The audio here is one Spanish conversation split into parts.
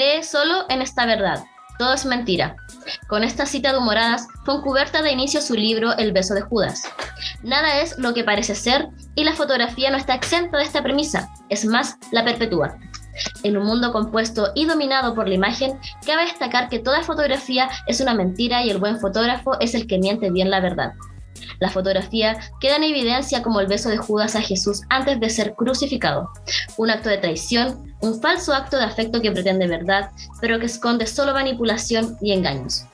cree solo en esta verdad. Todo es mentira. Con esta cita de humoradas, Foncuberta da inicio su libro El beso de Judas. Nada es lo que parece ser y la fotografía no está exenta de esta premisa, es más, la perpetúa. En un mundo compuesto y dominado por la imagen, cabe destacar que toda fotografía es una mentira y el buen fotógrafo es el que miente bien la verdad. La fotografía queda en evidencia como el beso de Judas a Jesús antes de ser crucificado, un acto de traición, un falso acto de afecto que pretende verdad, pero que esconde solo manipulación y engaños.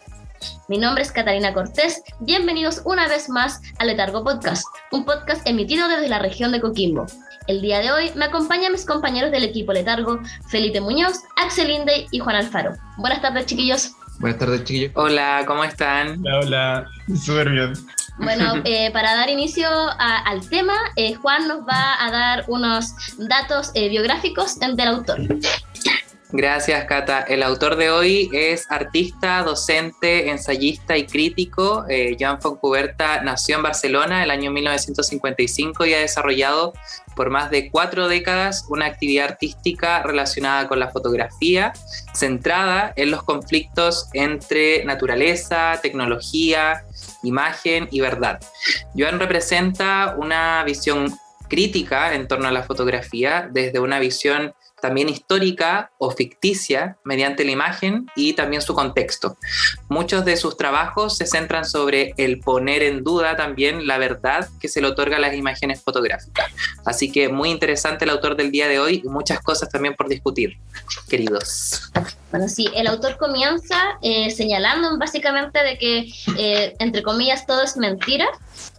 Mi nombre es Catalina Cortés, bienvenidos una vez más a Letargo Podcast, un podcast emitido desde la región de Coquimbo. El día de hoy me acompañan mis compañeros del equipo Letargo, Felipe Muñoz, Axel Inde y Juan Alfaro. Buenas tardes, chiquillos. Buenas tardes, chiquillos. Hola, ¿cómo están? Hola, hola. Súper bien. Bueno, eh, para dar inicio al tema, eh, Juan nos va a dar unos datos eh, biográficos del autor. Gracias, Cata. El autor de hoy es artista, docente, ensayista y crítico. Eh, Joan Foncuberta nació en Barcelona el año 1955 y ha desarrollado por más de cuatro décadas una actividad artística relacionada con la fotografía, centrada en los conflictos entre naturaleza, tecnología, imagen y verdad. Joan representa una visión crítica en torno a la fotografía desde una visión también histórica o ficticia mediante la imagen y también su contexto. Muchos de sus trabajos se centran sobre el poner en duda también la verdad que se le otorga a las imágenes fotográficas. Así que muy interesante el autor del día de hoy y muchas cosas también por discutir, queridos. Bueno, sí, el autor comienza eh, señalando básicamente de que, eh, entre comillas, todo es mentira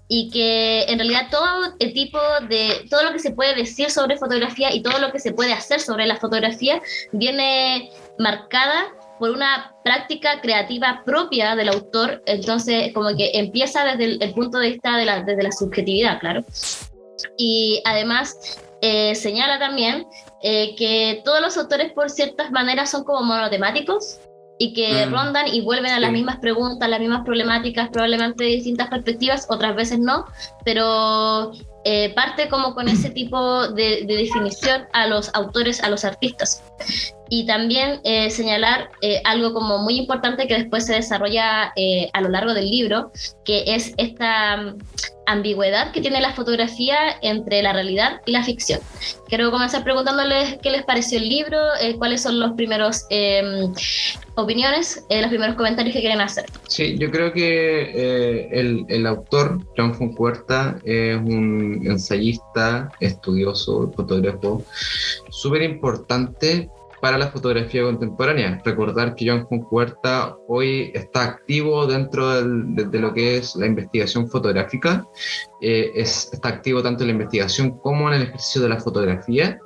y que en realidad todo el tipo de, todo lo que se puede decir sobre fotografía y todo lo que se puede hacer sobre la fotografía viene marcada por una práctica creativa propia del autor, entonces como que empieza desde el, punto de vista de la, desde la subjetividad, claro. Y además eh, señala también eh, que todos los autores por ciertas maneras son como monotemáticos, y que mm. rondan y vuelven a las mismas preguntas, las mismas problemáticas, probablemente de distintas perspectivas, otras veces no, pero eh, parte como con ese tipo de, definición a los autores, a los artistas. Y también eh, señalar eh, algo como muy importante que después se desarrolla a lo largo del libro, que es esta ambigüedad que tiene la fotografía entre la realidad y la ficción. Quiero comenzar preguntándoles qué les pareció el libro, eh, cuáles son los primeros em, opiniones, eh, los primeros comentarios que quieren hacer. Sí, yo creo que eh, el, el, autor, John Foncuerta, es un ensayista, estudioso, fotógrafo, súper importante para la fotografía contemporánea. Recordar que Joan Huerta hoy está activo dentro de, lo que es la investigación fotográfica, eh, es, está activo tanto en la investigación como en el ejercicio de la fotografía.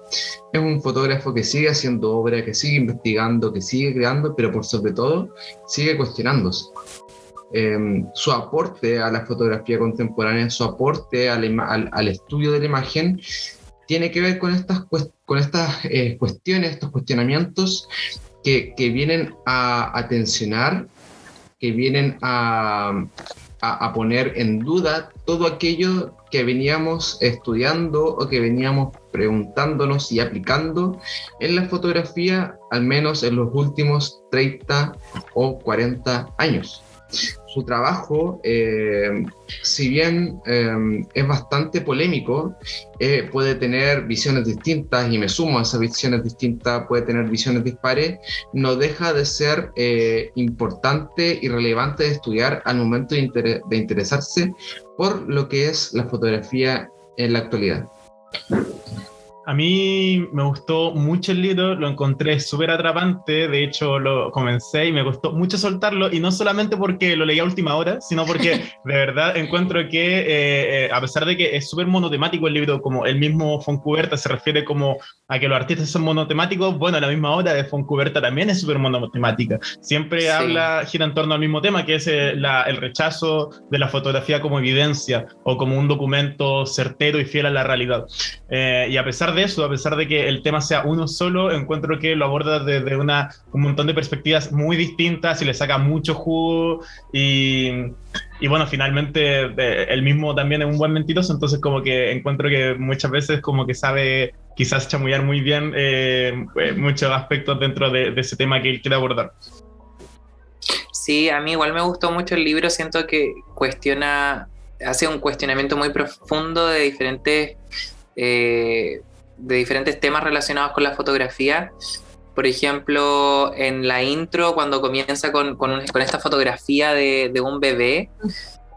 Es un fotógrafo que sigue haciendo obra, que sigue investigando, que sigue creando, pero por sobre todo sigue cuestionándose. Em, su aporte a la fotografía contemporánea, su aporte al, al estudio de la imagen, tiene que ver con estas, con estas eh, cuestiones, estos cuestionamientos que, que vienen a, a, tensionar, que vienen a, a, poner en duda todo aquello que veníamos estudiando o que veníamos preguntándonos y aplicando en la fotografía, al menos en los últimos 30 o 40 años su trabajo, eh, si bien eh, es bastante polémico, eh, puede tener visiones distintas y me sumo a esas visiones distintas, puede tener visiones dispares, no deja de ser importante y relevante de estudiar al momento de interesarse por lo que es la fotografía en la actualidad. A mí me gustó mucho el libro, lo encontré súper atrapante, de hecho lo comencé y me gustó mucho soltarlo, y no solamente porque lo leí a última hora, sino porque de verdad encuentro que, eh, eh, a pesar de que es súper monotemático el libro, como el mismo Foncuberta se refiere como a que los artistas son monotemáticos, bueno, a la misma hora de Foncuberta también es súper monotemática. Siempre habla, gira en torno al mismo tema, que es eh, el rechazo de la fotografía como evidencia o como un documento certero y fiel a la realidad. y a pesar de eso, a pesar de que el tema sea uno solo, encuentro que lo aborda desde una, un montón de perspectivas muy distintas y le saca mucho jugo y y bueno, finalmente él mismo también es un buen mentiroso, entonces como que encuentro que muchas veces como que sabe quizás chamullar muy bien eh, eh, muchos aspectos dentro de, ese tema que él quiere abordar. Sí, a mí igual me gustó mucho el libro, siento que cuestiona, hace un cuestionamiento muy profundo de diferentes, eh, de diferentes temas relacionados con la fotografía. Por ejemplo, en la intro, cuando comienza con, con, esta fotografía de, de un bebé,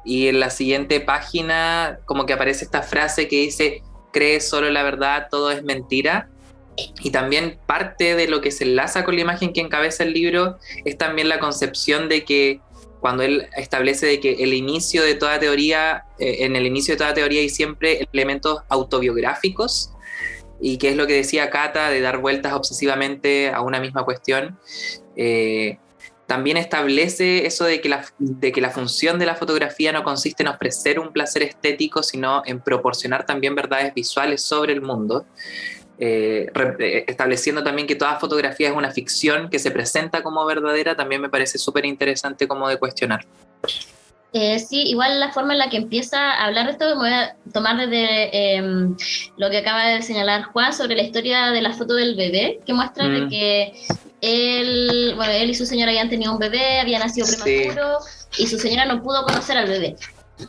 y en la siguiente página como que aparece esta frase que dice, crees solo la verdad, todo es mentira. Y también parte de lo que se enlaza con la imagen que encabeza el libro es también la concepción de que cuando él establece de que el inicio de toda teoría, eh, en el inicio de toda teoría hay siempre elementos autobiográficos, y que es lo que decía Cata de dar vueltas obsesivamente a una misma cuestión. Eh, también establece eso de que, la, de que la función de la fotografía no consiste en ofrecer un placer estético, sino en proporcionar también verdades visuales sobre el mundo. Eh, eh, estableciendo también que toda fotografía es una ficción que se presenta como verdadera, también me parece súper interesante como de cuestionar. Eh, sí, igual la forma en la que empieza a hablar de esto, me voy a tomar desde em, lo que acaba de señalar Juan sobre la historia de la foto del bebé, que muestra de mm. que él, bueno, él y su señora habían tenido un bebé, había nacido prematuro y su señora no pudo conocer al bebé.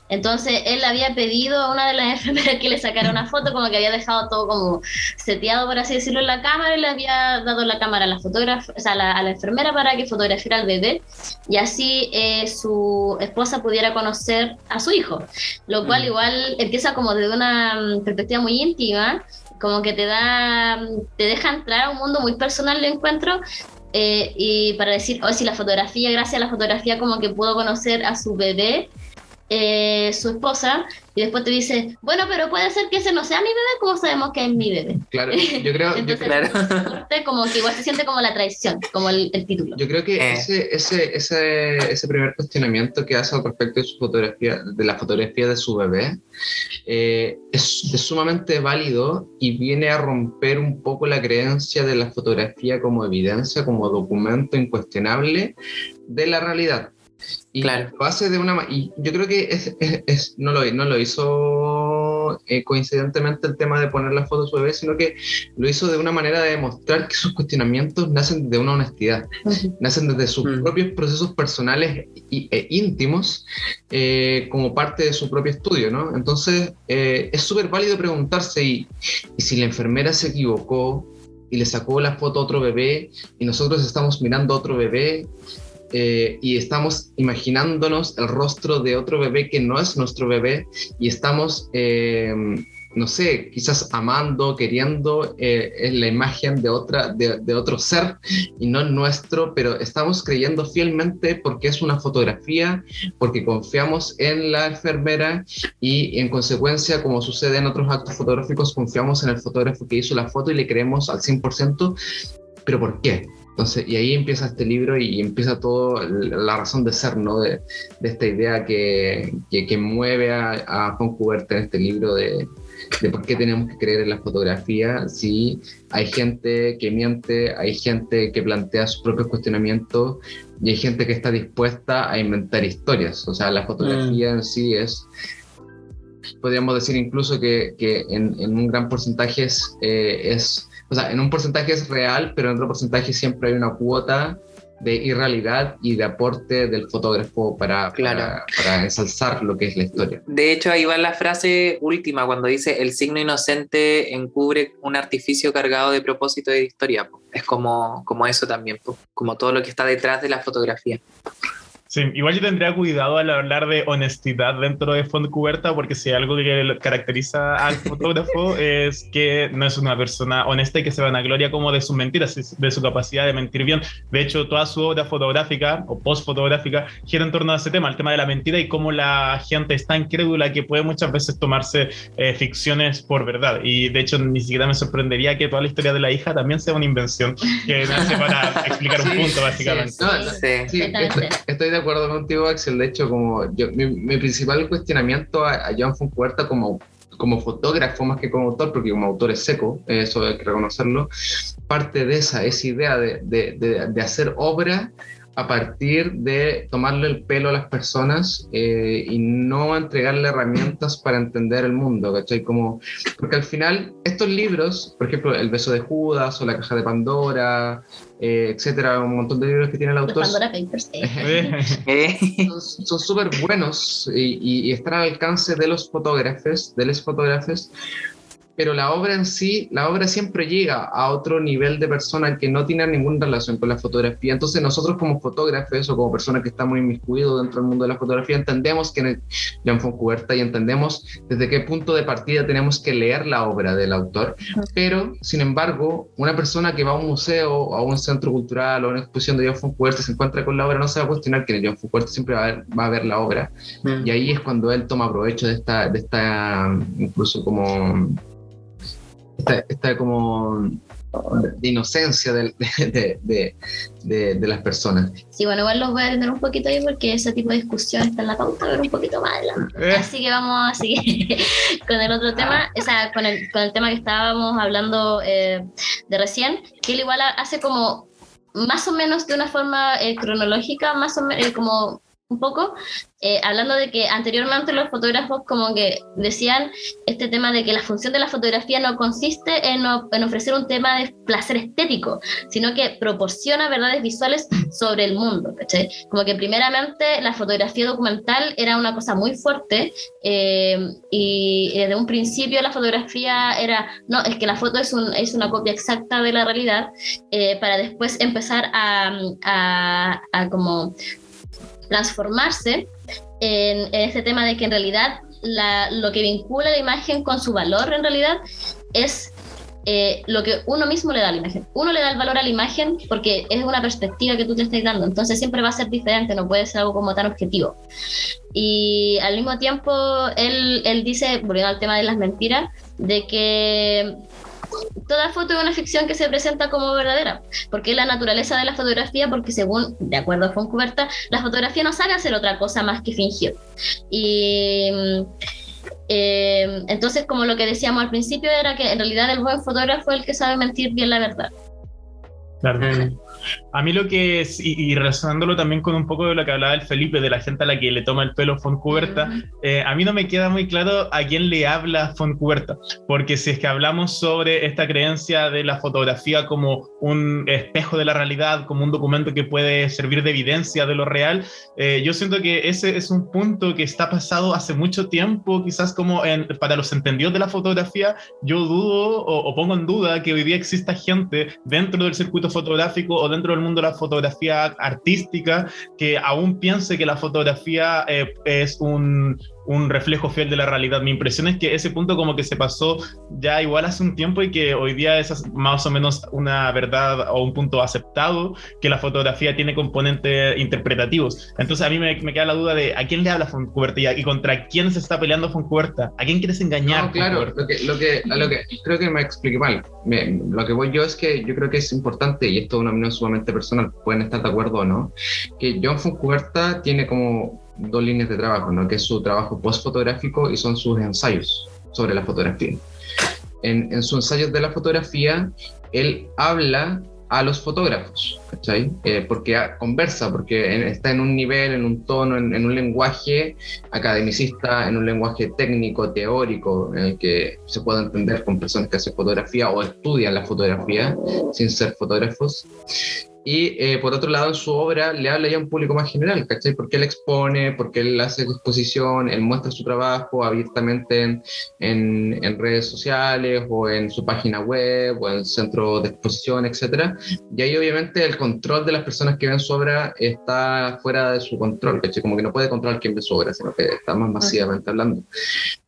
Entonces él había pedido a una de las enfermeras que le sacara una foto, como que había dejado todo como seteado, por así decirlo, en la cámara y le había dado la cámara a la fotógrafa, o sea, a la, enfermera para que fotografiara al bebé y así eh, su esposa pudiera conocer a su hijo, lo cual mm. igual empieza como desde una mm, perspectiva muy íntima, como que te da, mm, te deja entrar a un mundo muy personal de encuentro eh, y para decir, oh, si la fotografía, gracias a la fotografía, como que pudo conocer a su bebé eh, su esposa y después te dice, bueno, pero puede ser que ese no sea mi bebé, como sabemos que es mi bebé? Claro, yo creo, yo creo como que igual se siente como la traición, como el, título. Yo creo que eh. ese, ese, ese, ese, primer cuestionamiento que hace al respecto de su fotografía, de la fotografía de su bebé, eh, es, es, sumamente válido y viene a romper un poco la creencia de la fotografía como evidencia, como documento incuestionable de la realidad. Y claro. lo hace de una y yo creo que es, es, no, lo, no lo hizo eh, coincidentemente el tema de poner la foto de su bebé, sino que lo hizo de una manera de demostrar que sus cuestionamientos nacen de una honestidad, nacen desde sus mm. propios procesos personales e íntimos eh, como parte de su propio estudio, ¿no? Entonces eh, es súper válido preguntarse y, y si la enfermera se equivocó y le sacó la foto a otro bebé y nosotros estamos mirando a otro bebé eh, y estamos imaginándonos el rostro de otro bebé que no es nuestro bebé y estamos, eh, no sé, quizás amando, queriendo eh, la imagen de, otra, de, otro ser y no nuestro, pero estamos creyendo fielmente porque es una fotografía, porque confiamos en la enfermera y en consecuencia, como sucede en otros actos fotográficos, confiamos en el fotógrafo que hizo la foto y le creemos al 100%. ¿Pero por qué? Entonces, y ahí empieza este libro y empieza toda la razón de ser, ¿no? De, de esta idea que, que, mueve a, a Juan Cuberta en este libro de, de, por qué tenemos que creer en la fotografía si hay gente que miente, hay gente que plantea sus propios cuestionamientos y hay gente que está dispuesta a inventar historias. O sea, la fotografía mm. en sí es podríamos decir incluso que, que en, en, un gran porcentaje es, eh, es o sea, en un porcentaje es real, pero en otro porcentaje siempre hay una cuota de irrealidad y de aporte del fotógrafo para, para, ensalzar lo que es la historia. De hecho, ahí va la frase última cuando dice el signo inocente encubre un artificio cargado de propósito de historia. Es como, como eso también, como todo lo que está detrás de la fotografía. Sí, igual yo tendría cuidado al hablar de honestidad dentro de Font Cuberta, porque si algo que caracteriza al fotógrafo es que no es una persona honesta y que se van a gloria como de sus mentiras, de su capacidad de mentir bien. De hecho, toda su obra fotográfica o post-fotográfica gira en torno a ese tema, el tema de la mentira y cómo la gente es tan crédula que puede muchas veces tomarse eh, ficciones por verdad. Y de hecho, ni siquiera me sorprendería que toda la historia de la hija también sea una invención que nace para explicar un punto, básicamente. Sí, estoy de acuerdo contigo, Axel. De hecho, como yo, mi, principal cuestionamiento a, John Foncuerta como, como fotógrafo más que como autor, porque como autor es seco, eso hay que reconocerlo, parte de esa, esa idea de, de, de, hacer obra a partir de tomarle el pelo a las personas eh, y no entregarle herramientas para entender el mundo, ¿cachai? Como, porque al final estos libros, por ejemplo, El beso de Judas o La caja de Pandora, eh, etcétera, un montón de libros que tiene el autor. Pandora Papers, son súper buenos y, y, están al alcance de los fotógrafos, de los fotógrafos, pero la obra en sí, la obra siempre llega a otro nivel de persona que no tiene ninguna relación con la fotografía. Entonces nosotros como fotógrafos o como personas que estamos inmiscuidos dentro del mundo de la fotografía entendemos que es Jean Foncuberta y entendemos desde qué punto de partida tenemos que leer la obra del autor. Pero, sin embargo, una persona que va a un museo o a un centro cultural o a una exposición de Jean Foncuberta se encuentra con la obra, no se va a cuestionar es Jean Foncuberta, siempre va a, ver, va a ver la obra. Mm. Y ahí es cuando él toma provecho de esta, de esta incluso como esta, como de inocencia de, de, de, las personas. Sí, bueno, igual los voy a tener un poquito ahí porque ese tipo de discusión está en la pauta, pero un poquito más adelante. Eh. Así que vamos a seguir con el otro tema, o sea, con el, con el tema que estábamos hablando eh, de recién, que él igual hace como más o menos de una forma eh, cronológica, más o menos como un poco, eh, hablando de que anteriormente los fotógrafos como que decían este tema de que la función de la fotografía no consiste en, ofrecer un tema de placer estético, sino que proporciona verdades visuales sobre el mundo. Como que primeramente la fotografía documental era una cosa muy fuerte eh, y desde un principio la fotografía era, no, es que la foto es, un, es una copia exacta de la realidad, eh, para después empezar a como transformarse en, este tema de que en realidad lo que vincula la imagen con su valor en realidad es eh, lo que uno mismo le da a la imagen. Uno le da el valor a la imagen porque es una perspectiva que tú te estás dando, entonces siempre va a ser diferente, no puede ser algo como tan objetivo. Y al mismo tiempo, él, él dice, volviendo al tema de las mentiras, de que toda foto es una ficción que se presenta como verdadera, porque es la naturaleza de la fotografía, porque según, de acuerdo a Foncuberta, la fotografía no sabe hacer otra cosa más que fingir. Y eh, entonces, como lo que decíamos al principio, era que en realidad el buen fotógrafo es el que sabe mentir bien la verdad. Claro. A mí lo que es, y, relacionándolo también con un poco de lo que hablaba el Felipe, de la gente a la que le toma el pelo Foncuberta, eh, a mí no me queda muy claro a quién le habla Foncuberta, porque si es que hablamos sobre esta creencia de la fotografía como un espejo de la realidad, como un documento que puede servir de evidencia de lo real, eh, yo siento que ese es un punto que está pasado hace mucho tiempo, quizás como en, para los entendidos de la fotografía, yo dudo o, o pongo en duda que hoy día exista gente dentro del circuito fotográfico o dentro del mundo de la fotografía artística que aún piense que la fotografía eh, es un, un reflejo fiel de la realidad. Mi impresión es que ese punto como que se pasó ya igual hace un tiempo y que hoy día es más o menos una verdad o un punto aceptado que la fotografía tiene componentes interpretativos. Entonces a mí me, queda la duda de a quién le habla Foncuberta y contra quién se está peleando Foncuberta. ¿A quién quieres engañar? No, claro, lo que, lo, que, lo que creo que me expliqué mal. lo que voy yo es que yo creo que es importante, y esto es una opinión sumamente personal, pueden estar de acuerdo o no, que John Foncuberta tiene como dos líneas de trabajo, ¿no? que es su trabajo postfotográfico y son sus ensayos sobre la fotografía. En, en sus ensayos de la fotografía, él habla a los fotógrafos, ¿cachai? Eh, porque conversa, porque está en un nivel, en un tono, en, en, un lenguaje academicista, en un lenguaje técnico, teórico, en el que se puede entender con personas que hacen fotografía o estudian la fotografía sin ser fotógrafos. Y eh, por otro lado, en su obra le habla ya a un público más general, ¿cachai? Porque él expone, porque él hace exposición, él muestra su trabajo abiertamente en, en, en, redes sociales o en su página web o en centro de exposición, etc. Y ahí obviamente el control de las personas que ven su obra está fuera de su control, ¿cachai? Como que no puede controlar quién ve su obra, sino que está más masivamente hablando.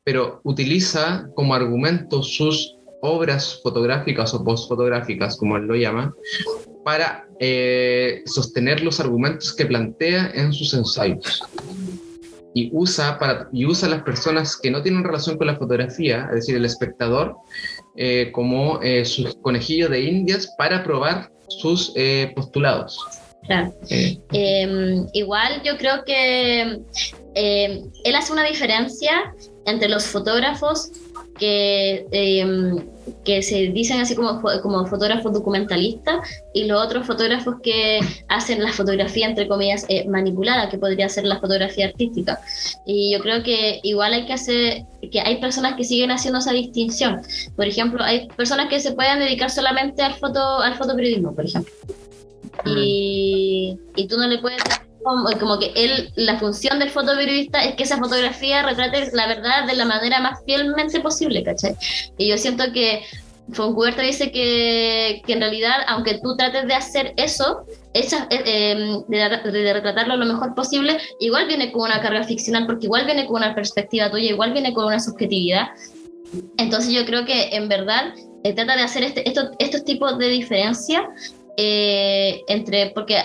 Pero utiliza como argumento sus obras fotográficas o postfotográficas, como él lo llama, para eh, sostener los argumentos que plantea en sus ensayos. Y usa, para, y usa a las personas que no tienen relación con la fotografía, es decir, el espectador, eh, como eh, sus conejillos de indias para probar sus postulados. Claro. Em, igual yo creo que em, él hace una diferencia entre los fotógrafos que, em, que se dicen así como, como fotógrafos documentalistas y los otros fotógrafos que hacen la fotografía, entre comillas, eh, manipulada, que podría ser la fotografía artística. Y yo creo que igual hay que hacer, que hay personas que siguen haciendo esa distinción. Por ejemplo, hay personas que se pueden dedicar solamente al, foto, al fotoperiodismo, por ejemplo. Y, y tú no le puedes como, que él, la función del fotoperiodista es que esa fotografía retrate la verdad de la manera más fielmente posible, ¿cachai? Y yo siento que Foncuberta dice que, que, en realidad, aunque tú trates de hacer eso, esa, eh, em, de, retratarlo lo mejor posible, igual viene con una carga ficcional, porque igual viene con una perspectiva tuya, igual viene con una subjetividad. Entonces yo creo que en verdad eh, trata de hacer este, estos, estos tipos de diferencia eh, entre, porque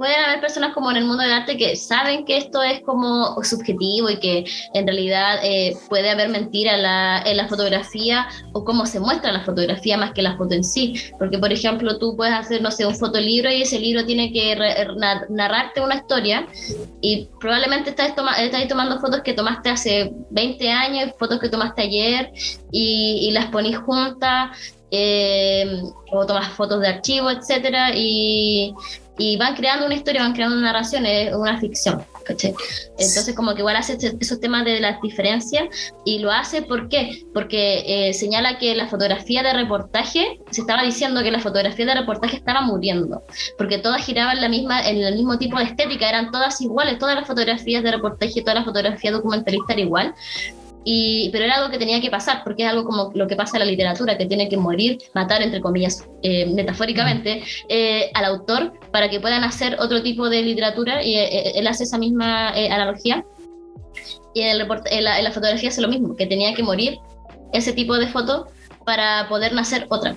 pueden haber personas como en el mundo del arte que saben que esto es como subjetivo y que en realidad eh, puede haber mentira en la, en la fotografía o cómo se muestra la fotografía más que la foto en sí. Porque, por ejemplo, tú puedes hacer, no sé, un fotolibro y ese libro tiene que narrarte una historia y probablemente estás, estás tomando fotos que tomaste hace 20 años, fotos que tomaste ayer y, y las ponís juntas. Eh, o tomas fotos de archivo, etcétera, y, y van creando una historia, van creando una narración, es una ficción. Entonces como que igual hace este, esos temas de las diferencias y lo hace ¿por qué? Porque eh, señala que la fotografía de reportaje, se estaba diciendo que la fotografía de reportaje estaba muriendo, porque todas giraban la misma, en el mismo tipo de estética, eran todas iguales, todas las fotografías de reportaje, toda la fotografía documentalista era igual, y, pero era algo que tenía que pasar, porque es algo como lo que pasa en la literatura, que tiene que morir, matar, entre comillas, eh, metafóricamente, eh, al autor para que puedan hacer otro tipo de literatura, y eh, él hace esa misma analogía. Y en, el la, en, la, fotografía hace lo mismo, que tenía que morir ese tipo de foto para poder nacer otra.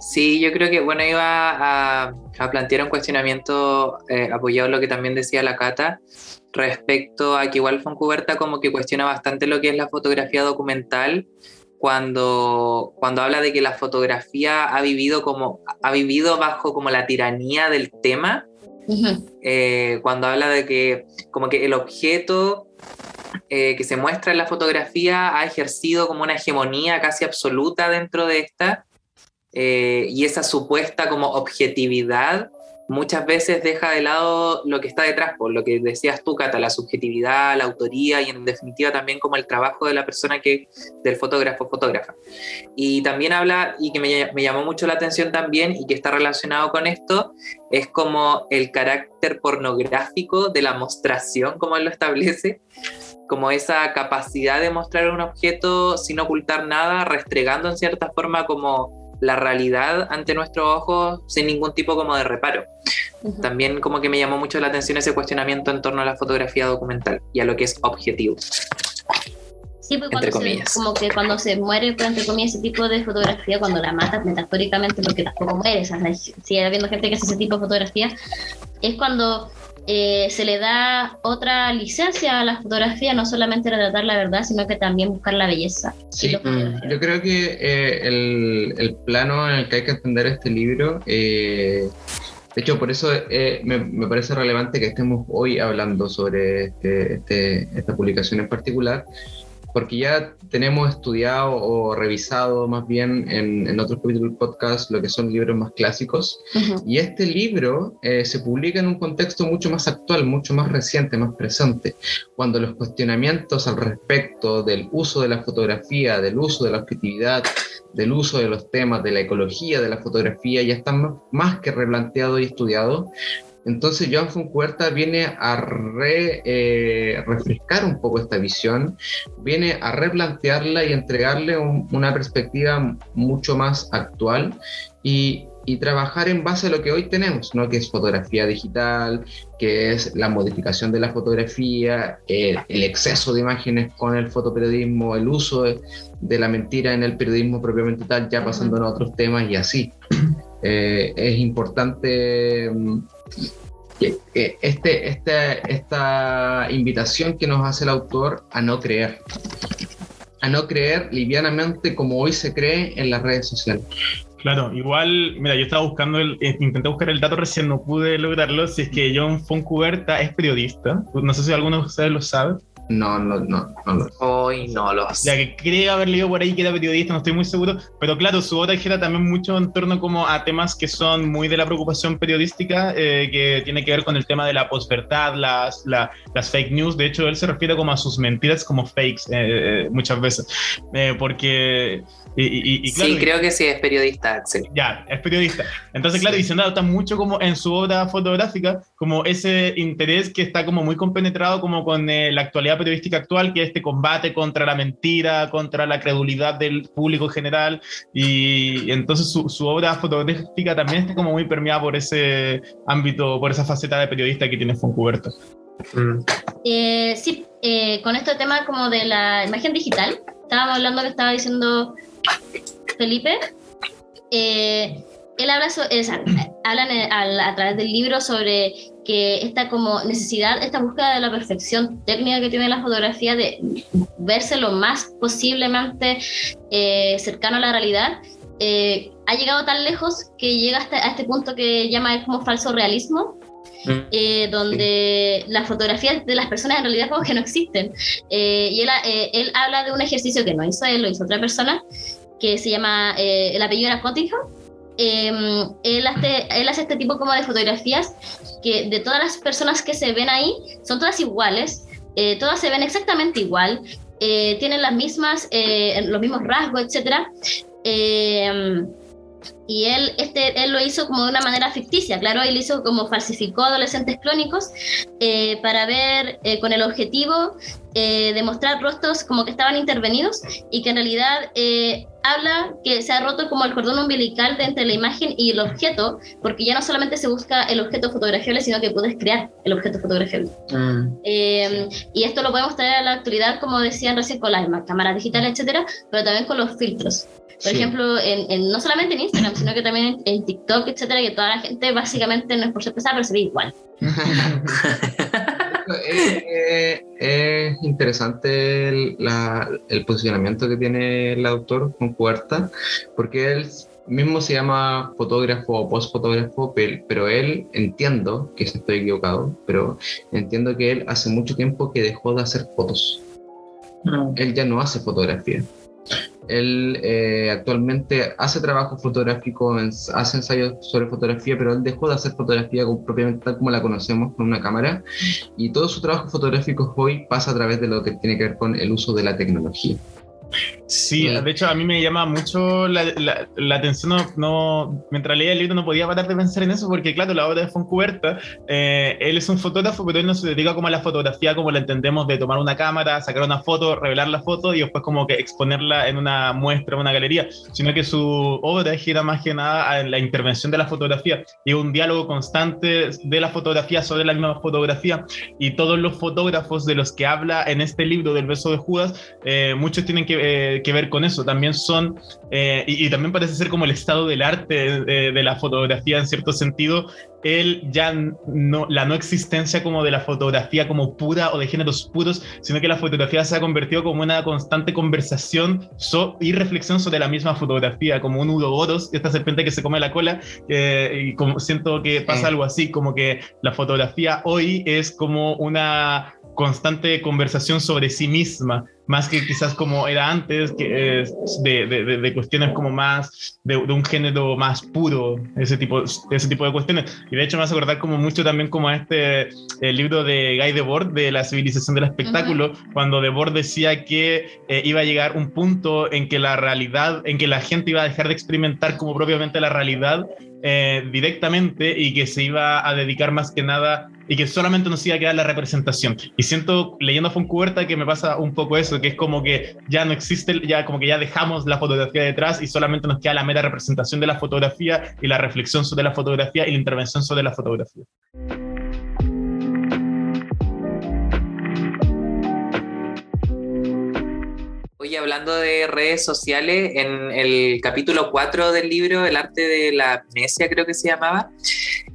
Sí, yo creo que, bueno, iba a, a plantear un cuestionamiento apoyado en lo que también decía la Cata, respecto a que igual Foncuberta como que cuestiona bastante lo que es la fotografía documental cuando, cuando habla de que la fotografía ha vivido como ha vivido bajo como la tiranía del tema eh, cuando habla de que como que el objeto eh, que se muestra en la fotografía ha ejercido como una hegemonía casi absoluta dentro de esta eh, y esa supuesta como objetividad muchas veces deja de lado lo que está detrás, por lo que decías tú, Cata, la subjetividad, la autoría y en definitiva también como el trabajo de la persona que, del fotógrafo, fotógrafa. Y también habla, y que me, me llamó mucho la atención también y que está relacionado con esto, es como el carácter pornográfico de la mostración, como él lo establece, como esa capacidad de mostrar un objeto sin ocultar nada, restregando en cierta forma como la realidad ante nuestros ojos sin ningún tipo como de reparo. También como que me llamó mucho la atención ese cuestionamiento en torno a la fotografía documental y a lo que es objetivo. Sí, pues cuando se, como que cuando se muere, pues, entre comillas, ese tipo de fotografía, cuando la matas metafóricamente, porque tampoco mueres, o sea, sigue habiendo gente que hace ese tipo de fotografía, es cuando eh, se le da otra licencia a la fotografía, no solamente retratar la verdad, sino que también buscar la belleza. Sí, mm, yo creo que eh, el, el, plano en el que hay que entender este libro, eh, de hecho, por eso me, me, parece relevante que estemos hoy hablando sobre este, este, esta publicación en particular, porque ya tenemos estudiado o revisado más bien en, en otros capítulos del podcast lo que son libros más clásicos. Y este libro eh, se publica en un contexto mucho más actual, mucho más reciente, más presente, cuando los cuestionamientos al respecto del uso de la fotografía, del uso de la objetividad, del uso de los temas, de la ecología de la fotografía, ya están más que replanteados y estudiados entonces Joan Foncuerta viene a eh, refrescar un poco esta visión, viene a replantearla y entregarle una perspectiva mucho más actual y, trabajar en base a lo que hoy tenemos, ¿no? que es fotografía digital, que es la modificación de la fotografía, el, exceso de imágenes con el fotoperiodismo, el uso de, la mentira en el periodismo propiamente tal, ya pasando a otros temas y así. Eh, es importante mm, que, este, este, esta invitación que nos hace el autor a no creer, a no creer livianamente como hoy se cree en las redes sociales. Claro, igual, mira, yo estaba buscando, el, eh, intenté buscar el dato recién, no pude lograrlo, si es que John Foncuberta es periodista, no sé si alguno de ustedes lo sabe. No, no, no, no lo Hoy no lo Ya sé. que creo haber leído por ahí que era periodista, no estoy muy seguro, pero claro, su obra gira también mucho en torno como a temas que son muy de la preocupación periodística, eh, que tiene que ver con el tema de la posverdad, las, la- las fake news. De hecho, él se refiere como a sus mentiras como fakes eh, eh, muchas veces, Eh, porque... Y, y- y claro, sí, creo que sí es periodista, Axel. ya, es periodista. Entonces, claro, Sí. y se nota mucho como en su obra fotográfica, como ese interés que está como muy compenetrado como con eh, la actualidad periodística actual, que es este combate contra la mentira, contra la credulidad del público en general, y entonces su, su obra fotográfica también está como muy permeada por ese ámbito, por esa faceta de periodista que tiene Foncuberto. Mm. Eh, sí, eh, con este tema como de la imagen digital, estábamos hablando que estaba diciendo Felipe. eh, él habla, o sea, hablan eh, a, través del libro sobre que esta como necesidad, esta búsqueda de la perfección técnica que tiene la fotografía de verse lo más posiblemente eh, cercano a la realidad, eh, ha llegado tan lejos que llega hasta a este punto que llama como falso realismo. Eh, donde las fotografías de las personas en realidad como que no existen. Eh, y él, eh, él habla de un ejercicio que no hizo él, lo hizo otra persona, que se llama, eh, el apellido era Cottingham. Eh, él, hace, él hace este tipo como de fotografías que de todas las personas que se ven ahí, son todas iguales, eh, todas se ven exactamente igual, eh, tienen las mismas, los mismos rasgos, etc. y él, este, él lo hizo como de una manera ficticia, claro, él hizo como falsificó adolescentes clónicos eh, para ver eh, con el objetivo eh, de mostrar rostros como que estaban intervenidos y que en realidad eh, habla que se ha roto como el cordón umbilical de entre la imagen y el objeto, porque ya no solamente se busca el objeto fotografiable, sino que puedes crear el objeto fotografiable. Mm. Eh, y esto lo podemos traer a la actualidad, como decían recién, con las cámaras digitales, etcétera, pero también con los filtros. Por Sí. ejemplo, en, en- no solamente en Instagram, sino que también en, en TikTok, etcétera, que toda la gente básicamente no es por ser pesada, pero se ve igual. Es interesante el, la- el posicionamiento que tiene el autor con Cuarta, porque él mismo se llama fotógrafo o postfotógrafo, pe- pero él entiendo, que si estoy equivocado, pero entiendo que él hace mucho tiempo que dejó de hacer fotos. Mm. Él ya no hace fotografía. Él eh, actualmente hace trabajo fotográfico, hace ensayos sobre fotografía, pero él dejó de hacer fotografía propiamente tal como la conocemos con una cámara y todo su trabajo fotográfico hoy pasa a través de lo que tiene que ver con el uso de la tecnología. Sí, Mm. de hecho a mí me llama mucho la, la- la atención, no, no- mientras leía el libro no podía parar de pensar en eso porque claro, la obra de Foncuberta, eh, él es un fotógrafo, pero él no se dedica como a la fotografía como la entendemos de tomar una cámara, sacar una foto, revelar la foto y después como que exponerla en una muestra, una galería, sino que su obra gira más que nada a la intervención de la fotografía y un diálogo constante de la fotografía sobre la misma fotografía y todos los fotógrafos de los que habla en este libro del beso de Judas, eh, muchos tienen que, eh, que ver con eso, también son, eh, y, y también parece ser como el estado del arte eh, de la fotografía en cierto sentido, él ya no, la no existencia como de la fotografía como pura o de géneros puros, sino que la fotografía se ha convertido como una constante conversación so- y reflexión sobre la misma fotografía, como un uroboros, esta serpiente que se come la cola, eh, y como siento que pasa algo así, como que la fotografía hoy es como una constante conversación sobre sí misma, más que quizás como era antes, que de, de- de- cuestiones como más, de, de un género más puro, ese tipo, ese tipo de cuestiones. Y de hecho me hace acordar como mucho también como este el libro de Guy Debord, de la civilización del espectáculo, cuando Debord decía que eh, iba a llegar un punto en que la realidad, en que la gente iba a dejar de experimentar como propiamente la realidad eh, directamente y que se iba a dedicar más que nada y que solamente nos iba a quedar la representación. Y siento leyendo a Foncuberta que me pasa un poco eso, que es como que ya no existe, ya como que ya dejamos la fotografía detrás y solamente nos queda la mera representación de la fotografía y la reflexión sobre la fotografía y la intervención sobre la fotografía. Oye, hablando de redes sociales, en el capítulo 4 del libro, El arte de la amnesia, creo que se llamaba,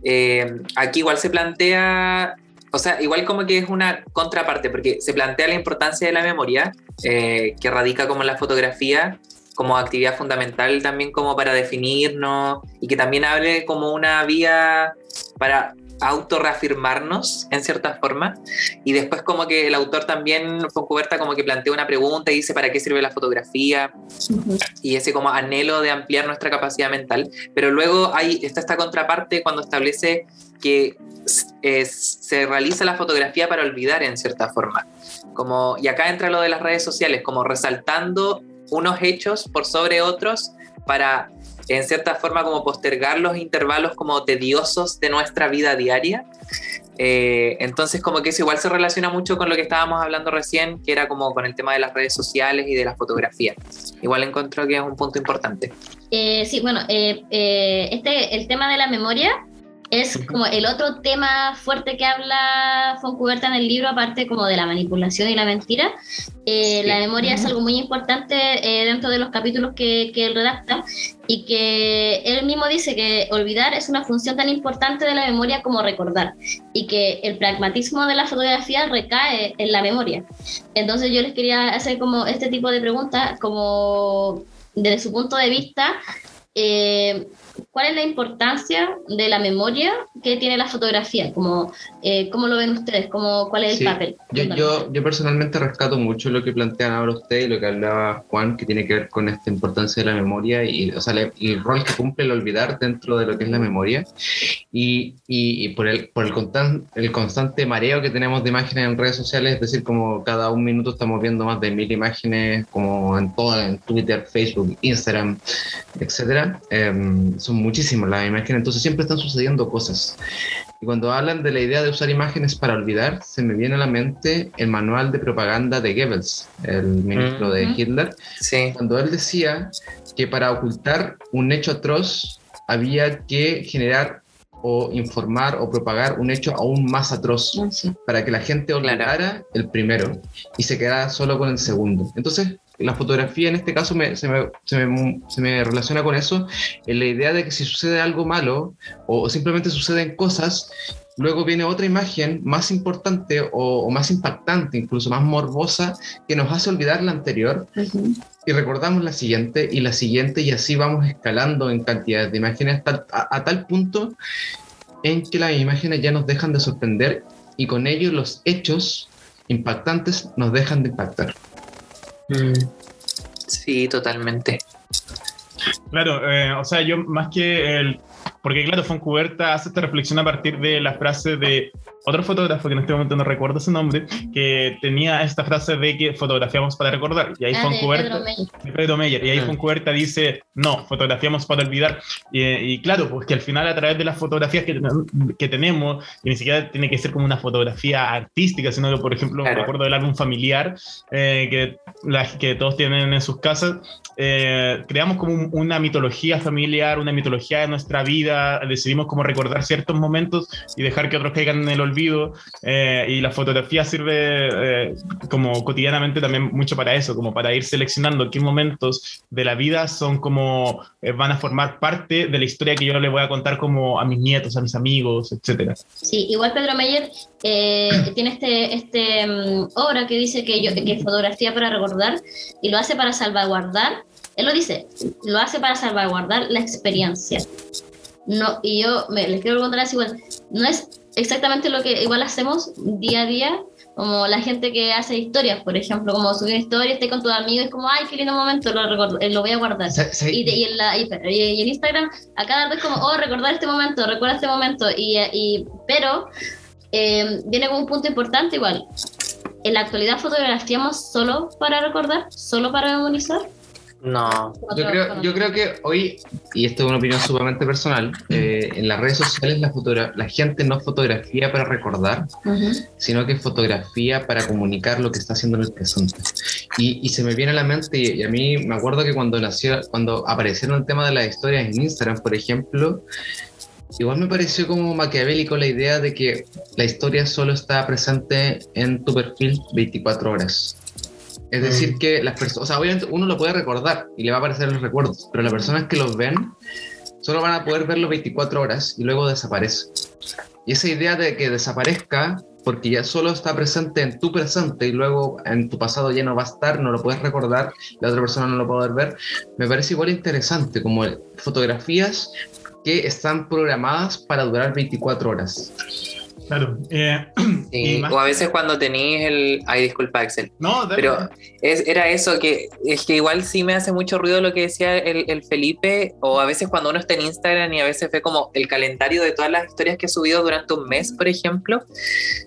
eh, aquí igual se plantea, o sea, igual como que es una contraparte, porque se plantea la importancia de la memoria, eh, que radica como en la fotografía, como actividad fundamental también como para definirnos, y que también hable como una vía para autorreafirmarnos en cierta forma. Y después como que el autor también, Foncuberta, como que plantea una pregunta y dice, ¿para qué sirve la fotografía? Y ese como anhelo de ampliar nuestra capacidad mental. Pero luego hay, está esta contraparte cuando establece que se realiza la fotografía para olvidar en cierta forma. Como, y acá entra lo de las redes sociales, como resaltando unos hechos por sobre otros para en cierta forma como postergar los intervalos como tediosos de nuestra vida diaria. Eh, entonces como que eso igual se relaciona mucho con lo que estábamos hablando recién, que era como con el tema de las redes sociales y de las fotografías. Igual encuentro que es un punto importante. Eh, sí, bueno, eh, este, el tema de la memoria es como el otro tema fuerte que habla Foncuberta en el libro, aparte como de la manipulación y la mentira. Eh, la memoria es algo muy importante eh, dentro de los capítulos que, que, él redacta y que él mismo dice que olvidar es una función tan importante de la memoria como recordar y que el pragmatismo de la fotografía recae en la memoria. Entonces yo les quería hacer como este tipo de preguntas, como desde su punto de vista, eh, ¿cuál es la importancia de la memoria que tiene la fotografía? Como, eh, ¿Cómo lo ven ustedes? ¿Cómo, ¿Cuál es el papel? Yo, yo, yo, personalmente rescato mucho lo que plantean ahora ustedes y lo que hablaba Juan, que tiene que ver con esta importancia de la memoria y o sea, el rol que cumple el olvidar dentro de lo que es la memoria y, y, por, el, por el, el constante mareo que tenemos de imágenes en redes sociales, es decir, como cada un minuto estamos viendo más de mil imágenes, como en todo, en Twitter, Facebook, Instagram, etcétera. Em, son muchísimas las imágenes, entonces siempre están sucediendo cosas. Y cuando hablan de la idea de usar imágenes para olvidar, se me viene a la mente el manual de propaganda de Goebbels, el ministro de Hitler, sí. cuando él decía que para ocultar un hecho atroz había que generar o informar o propagar un hecho aún más atroz ah, para que la gente olvidara el primero y se quedara solo con el segundo. Entonces, la fotografía en este caso me, se, me, se, me, se, me, relaciona con eso, en la idea de que si sucede algo malo o, simplemente suceden cosas, luego viene otra imagen más importante o, más impactante, incluso más morbosa, que nos hace olvidar la anterior y recordamos la siguiente y la siguiente y así vamos escalando en cantidades de imágenes a, a tal punto en que las imágenes ya nos dejan de sorprender y con ello los hechos impactantes nos dejan de impactar. Sí, totalmente. Claro, eh, o sea, yo más que el... Porque claro, Foncuberta hace esta reflexión a partir de la frase de otro fotógrafo, que en este momento no recuerdo su nombre, que tenía esta frase de que fotografiamos para recordar. Y ahí ah, Foncuberta, Pedro Meyer. Y ahí ah. dice, no, fotografiamos para olvidar. Y, claro, pues que al final a través de las fotografías que, que, tenemos, y ni siquiera tiene que ser como una fotografía artística, sino que, por ejemplo, recuerdo del álbum familiar eh, que, las, que todos tienen en sus casas, eh, creamos como una mitología familiar, una mitología de nuestra vida, decidimos como recordar ciertos momentos y dejar que otros caigan en el olvido. Eh, y la fotografía sirve como cotidianamente también mucho para eso, como para ir seleccionando qué momentos de la vida son como van a formar parte de la historia que yo le voy a contar como a mis nietos, a mis amigos, etcétera. Sí, igual Pedro Meyer tiene este, este mm, obra que dice que fotografía para recordar y lo hace para salvaguardar, él lo dice, lo hace para salvaguardar la experiencia. No, y yo me, les quiero preguntar así igual, no es exactamente lo que igual hacemos día a día, como la gente que hace historias, por ejemplo, como subir una historia, esté con tus amigos, es como, ay, qué lindo momento, lo, eh, lo voy a guardar. Y, y, en la, y, en Instagram, a cada vez como, oh, recordar este momento, recuerda este momento, y, y pero eh, viene un punto importante igual, ¿En la actualidad fotografiamos solo para recordar? ¿Solo para memorizar? No. Yo creo, yo creo que hoy, y esto es una opinión sumamente personal, eh, en las redes sociales la, la gente no fotografía para recordar, sino que fotografía para comunicar lo que está haciendo en el presente. Y, y se me viene a la mente, y, a mí me acuerdo que cuando, nació, cuando aparecieron el tema de las historias en Instagram, por ejemplo, Igual me pareció como maquiavélico la idea de que la historia solo está presente en tu perfil 24 horas. Es decir, mm. que las personas, o sea, obviamente uno lo puede recordar y le va a aparecer los recuerdos, pero las personas que los ven solo van a poder verlo 24 horas y luego desaparece. Y esa idea de que desaparezca porque ya solo está presente en tu presente y luego en tu pasado ya no va a estar, no lo puedes recordar, la otra persona no lo poder ver, me parece igual interesante, como fotografías que están programadas para durar 24 horas. Claro. Eh, o a veces cuando tenéis el... Ay, disculpa, Axel. No, Pero es, era eso, que es que igual sí me hace mucho ruido lo que decía el, Felipe, o a veces cuando uno está en Instagram y a veces ve como el calendario de todas las historias que he subido durante un mes, por ejemplo,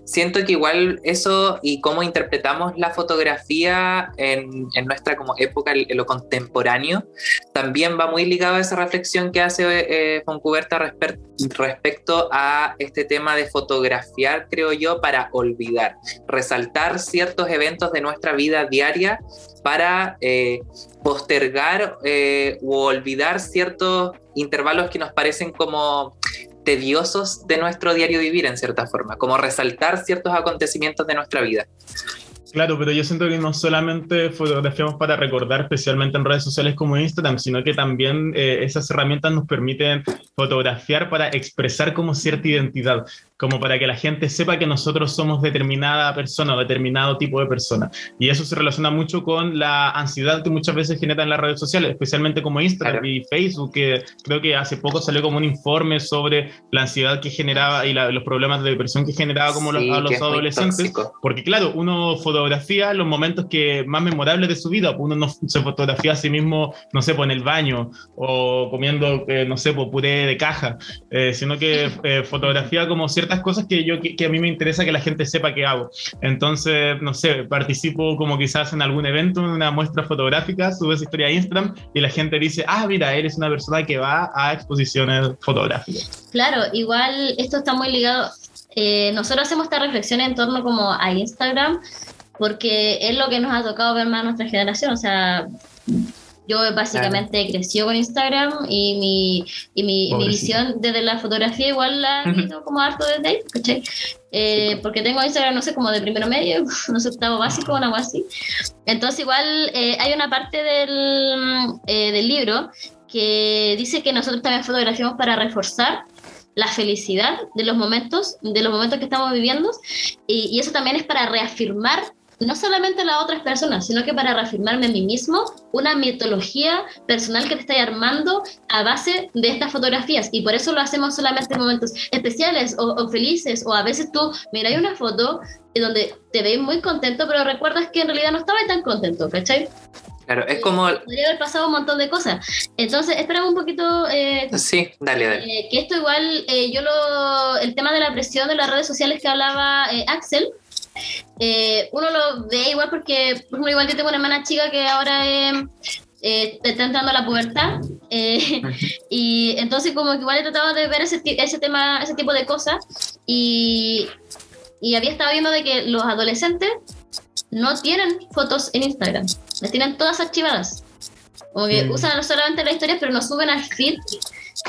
siento que igual eso y cómo interpretamos la fotografía en, en nuestra como época, en lo contemporáneo, también va muy ligado a esa reflexión que hace eh, Foncuberta respecto a este tema de fotografía creo yo, para olvidar, resaltar ciertos eventos de nuestra vida diaria para eh, postergar eh, o olvidar ciertos intervalos que nos parecen como tediosos de nuestro diario vivir en cierta forma, como resaltar ciertos acontecimientos de nuestra vida. Claro, pero yo siento que no solamente fotografiamos para recordar, especialmente en redes sociales como Instagram, sino que también eh, esas herramientas nos permiten fotografiar para expresar como cierta identidad como para que la gente sepa que nosotros somos determinada persona o determinado tipo de persona. Y eso se relaciona mucho con la ansiedad que muchas veces generan las redes sociales, especialmente como Instagram y Facebook, que creo que hace poco salió como un informe sobre la ansiedad que generaba y los problemas de depresión que generaba como los, a los adolescentes. Porque claro, uno fotografía los momentos que más memorables de su vida, uno no se fotografía a sí mismo, no sé, pues en el baño o comiendo, eh, no sé, pues puré de caja, eh, sino que eh, fotografía como cierta cosas que, yo, que, a mí me interesa que la gente sepa que hago. Entonces, no sé, participo como quizás en algún evento, en una muestra fotográfica, subo esa historia a Instagram y la gente dice, ah, mira, eres una persona que va a exposiciones fotográficas. Claro, igual esto está muy ligado. Eh, nosotros hacemos esta reflexión en torno como a Instagram porque es lo que nos ha tocado ver más nuestra generación, o sea, yo básicamente creció con Instagram y mi, y mi, mi, visión desde la fotografía igual la he visto como harto desde ahí, ¿cachai? Eh, porque tengo Instagram, no sé, como de primero medio, no sé, octavo básico o algo así. Entonces igual eh, hay una parte del, eh, del libro que dice que nosotros también fotografiamos para reforzar la felicidad de los momentos, de los momentos que estamos viviendo, y, y eso también es para reafirmar no solamente a las otras personas, sino que para reafirmarme a mí mismo una mitología personal que te estoy armando a base de estas fotografías. Y por eso lo hacemos solamente en momentos especiales o, felices, o a veces tú miras una foto donde te ves muy contento, pero recuerdas que en realidad no estaba tan contento, ¿cachai? Claro, es como... Podría haber pasado un montón de cosas. Entonces, esperamos un poquito... Eh, sí, dale, dale. Eh, que esto igual, eh, yo lo... El tema de la presión de las redes sociales que hablaba Axel, eh, uno lo ve igual porque, por igual yo tengo una hermana chica que ahora eh, está entrando a la pubertad eh, y entonces como que igual he tratado de ver ese, ese tema, ese tipo de cosas y, y había estado viendo de que los adolescentes no tienen fotos en Instagram, las tienen todas archivadas. Como que mm. usan solamente las historias, pero no suben al feed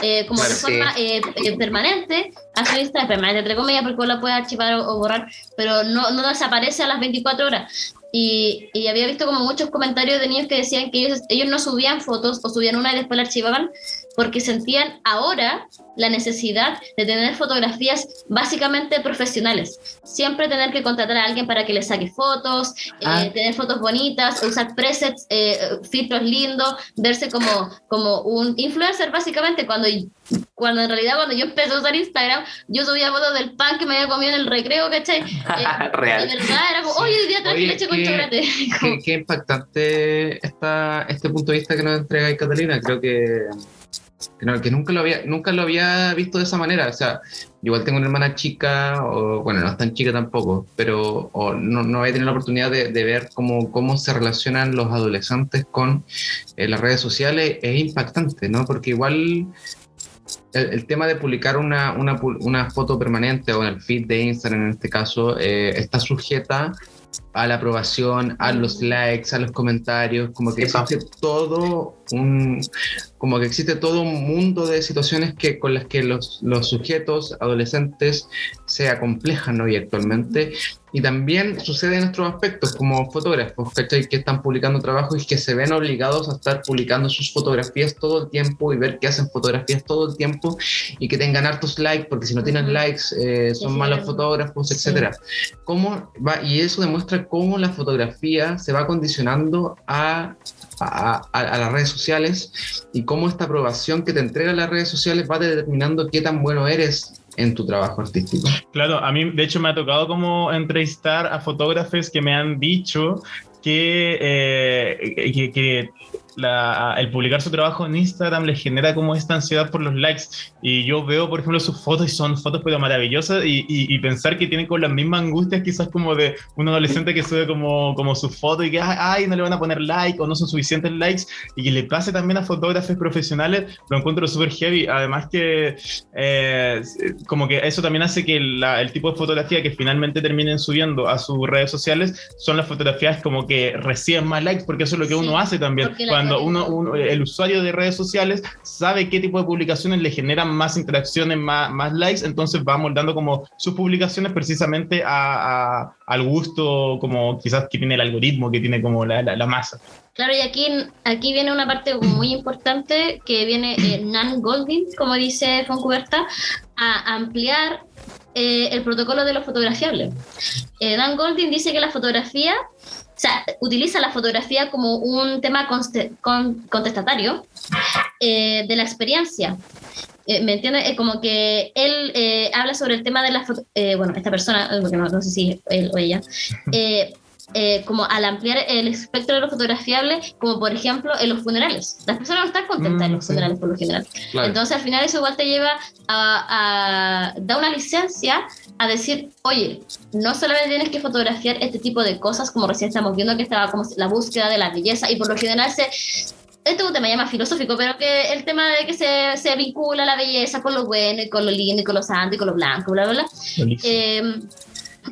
eh, como de forma eh, eh, permanente a su lista, permanente entre comillas, porque uno la puede archivar o, borrar, pero no, no, desaparece a las 24 horas. Y, y, había visto como muchos comentarios de niños que decían que ellos, ellos no subían fotos o subían una y después la archivaban porque sentían ahora la necesidad de tener fotografías básicamente profesionales. Siempre tener que contratar a alguien para que les saque fotos, eh, ah. tener fotos bonitas, usar presets, eh, filtros lindos, verse como, como un influencer básicamente cuando, cuando en realidad cuando yo empecé a usar Instagram, yo subía fotos del pan que me había comido en el recreo, ¿cachai? Eh, Real. De verdad, era como, oye, hoy día traje leche con chocolate. Qué, qué impactante está este punto de vista que nos entrega Catalina. Creo que que, nunca lo había nunca lo había visto de esa manera. O sea igual tengo una hermana chica o bueno no es tan chica tampoco pero no, no había tenido la oportunidad de, ver cómo, cómo se relacionan los adolescentes con eh, las redes sociales. Es impactante no porque igual el, tema de publicar una, una, una, foto permanente o en el feed de Instagram en este caso eh, está sujeta a la aprobación, a los likes, a los comentarios, como que existe todo un, como que existe todo un mundo de situaciones que, con las que los, los sujetos adolescentes se acomplejan hoy actualmente. Y también sucede en otros aspectos, como fotógrafos, Que están publicando trabajos y que se ven obligados a estar publicando sus fotografías todo el tiempo y ver que hacen fotografías todo el tiempo y que tengan hartos likes, porque si no tienen likes eh, son malos fotógrafos, etcétera. ¿Cómo va? Y eso demuestra cómo la fotografía se va condicionando a, a, a, las redes sociales y cómo esta aprobación que te entregan las redes sociales va determinando qué tan bueno eres en tu trabajo artístico. Claro, a mí de hecho me ha tocado como entrevistar a fotógrafos que me han dicho que, eh, que, que el publicar su trabajo en Instagram le genera como esta ansiedad por los likes. Y yo veo, por ejemplo, sus fotos y son fotos pero maravillosas y, y, pensar que tienen con las mismas angustias quizás como de un adolescente que sube como, como su foto y que, ay, no le van a poner like o no son suficientes likes y que le pase también a fotógrafos profesionales, lo encuentro súper heavy. Además que eh, como que eso también hace que el tipo de fotografía que finalmente terminen subiendo a sus redes sociales son las fotografías como que reciben más likes porque eso es lo que uno hace también cuando uno, el usuario de redes sociales sabe qué tipo de publicaciones le generan más interacciones, más, más likes, entonces va moldando como sus publicaciones precisamente a, al gusto como quizás que tiene el algoritmo, que tiene como la, la, masa. Claro, y aquí, aquí viene una parte muy importante que viene eh, Nan Golding, como dice Foncuberta, a ampliar eh, el protocolo de lo fotografiable. Eh, Dan Golding dice que la fotografía o sea, utiliza la fotografía como un tema contestatario eh, de la experiencia. Eh, ¿Me entiendes? Es como que él habla sobre el tema de la foto, bueno, esta persona, porque no, no sé si él o ella, eh, como al ampliar el espectro de lo fotografiable, como por ejemplo en los funerales. Las personas no están contentas en mm, los funerales por lo general. Entonces al final eso igual te lleva a, a dar una licencia a decir, oye, no solamente tienes que fotografiar este tipo de cosas, como recién estamos viendo que estaba como la búsqueda de la belleza, y por lo general se, esto es un tema ya más filosófico, pero que el tema de que se, se, vincula la belleza con lo bueno y con lo lindo y con lo santo y con lo blanco, bla, bla, bla. Eh,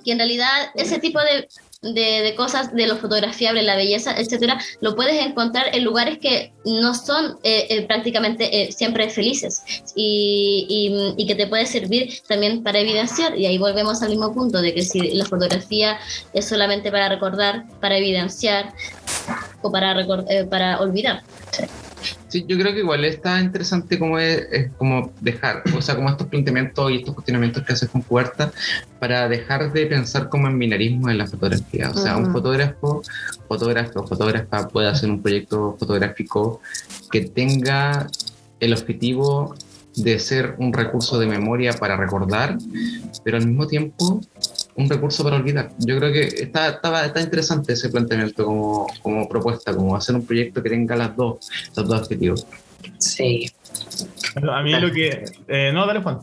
que en realidad ese tipo de, de, cosas de lo fotografiable, la belleza, etcétera, lo puedes encontrar en lugares que no son eh, eh, prácticamente eh, siempre felices y, y, que te puede servir también para evidenciar. Y ahí volvemos al mismo punto de que si la fotografía es solamente para recordar, para evidenciar o para, para olvidar. Sí, yo creo que igual está interesante como es, como dejar, o sea, como estos planteamientos y estos cuestionamientos que haces con Puerta para dejar de pensar como en binarismo en la fotografía. O sea, un fotógrafo, fotógrafo o fotógrafa puede hacer un proyecto fotográfico que tenga el objetivo de ser un recurso de memoria para recordar, pero al mismo tiempo un recurso para olvidar. Yo creo que está, está, está interesante ese planteamiento como, como, propuesta, como hacer un proyecto que tenga las dos, los dos objetivos. Sí. A mí lo que... Eh, no, dale Juan.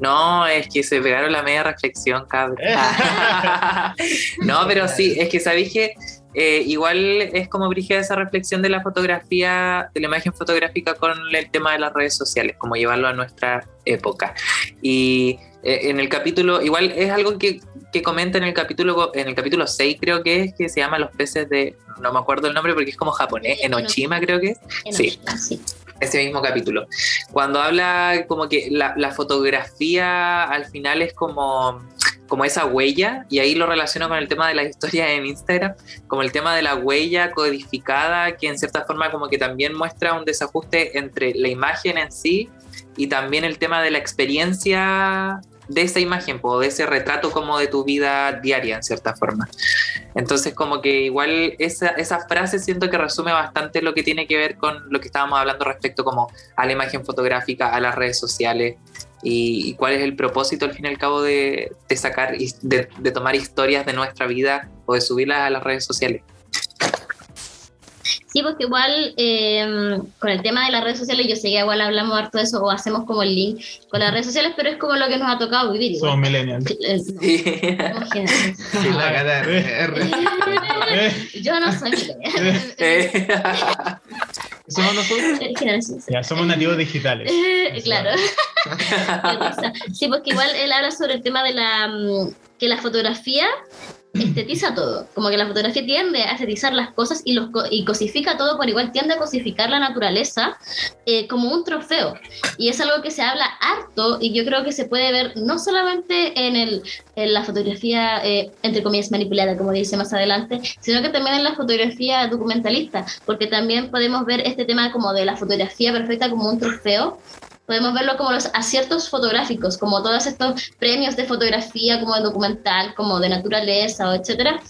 No, es que se pegaron la media reflexión, cabrón. no, pero sí, es que sabéis que eh, igual es como brige esa reflexión de la fotografía, de la imagen fotográfica con el tema de las redes sociales, como llevarlo a nuestra época. Y eh, en el capítulo, igual es algo que, que, comenta en el capítulo en el capítulo 6 creo que es, que se llama Los peces de, no me acuerdo el nombre porque es como japonés, en Ochima creo que es. sí. Ese mismo capítulo. Cuando habla como que la, la, fotografía al final es como, como esa huella, y ahí lo relaciono con el tema de la historia en Instagram, como el tema de la huella codificada, que en cierta forma como que también muestra un desajuste entre la imagen en sí y también el tema de la experiencia de esa imagen, o de ese retrato como de tu vida diaria, en cierta forma. Entonces, como que igual esa, esa frase siento que resume bastante lo que tiene que ver con lo que estábamos hablando respecto como a la imagen fotográfica, a las redes sociales, y, cuál es el propósito al fin y al cabo de, de sacar, de, de tomar historias de nuestra vida o de subirlas a las redes sociales. Sí, porque igual em, con el tema de las redes sociales, yo sé que igual hablamos harto de eso o hacemos como el link con las redes sociales, pero es como lo que nos ha tocado vivir. Somos millennials. Sí. Yo no soy millennial. ¿Somos nosotros? Ya, somos nativos digitales. claro. sí, porque igual él habla sobre el tema de la mm, que la fotografía estetiza todo, como que la fotografía tiende a estetizar las cosas y, los, y cosifica todo por igual, tiende a cosificar la naturaleza eh, como un trofeo. Y es algo que se habla harto y yo creo que se puede ver no solamente en, el, en la fotografía, eh, entre comillas, manipulada, como dice más adelante, sino que también en la fotografía documentalista, porque también podemos ver este tema como de la fotografía perfecta como un trofeo podemos verlo como los aciertos fotográficos, como todos estos premios de fotografía, como de documental, como de naturaleza, etcétera.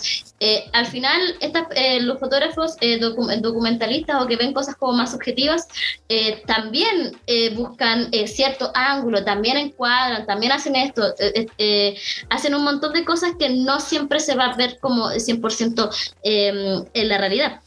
Eh, al final, eh, los fotógrafos eh, documentalistas o que ven cosas como más objetivas, también buscan cierto ángulo, también encuadran, también hacen esto, hacen un montón de cosas que no siempre se va a ver como 100% en la realidad.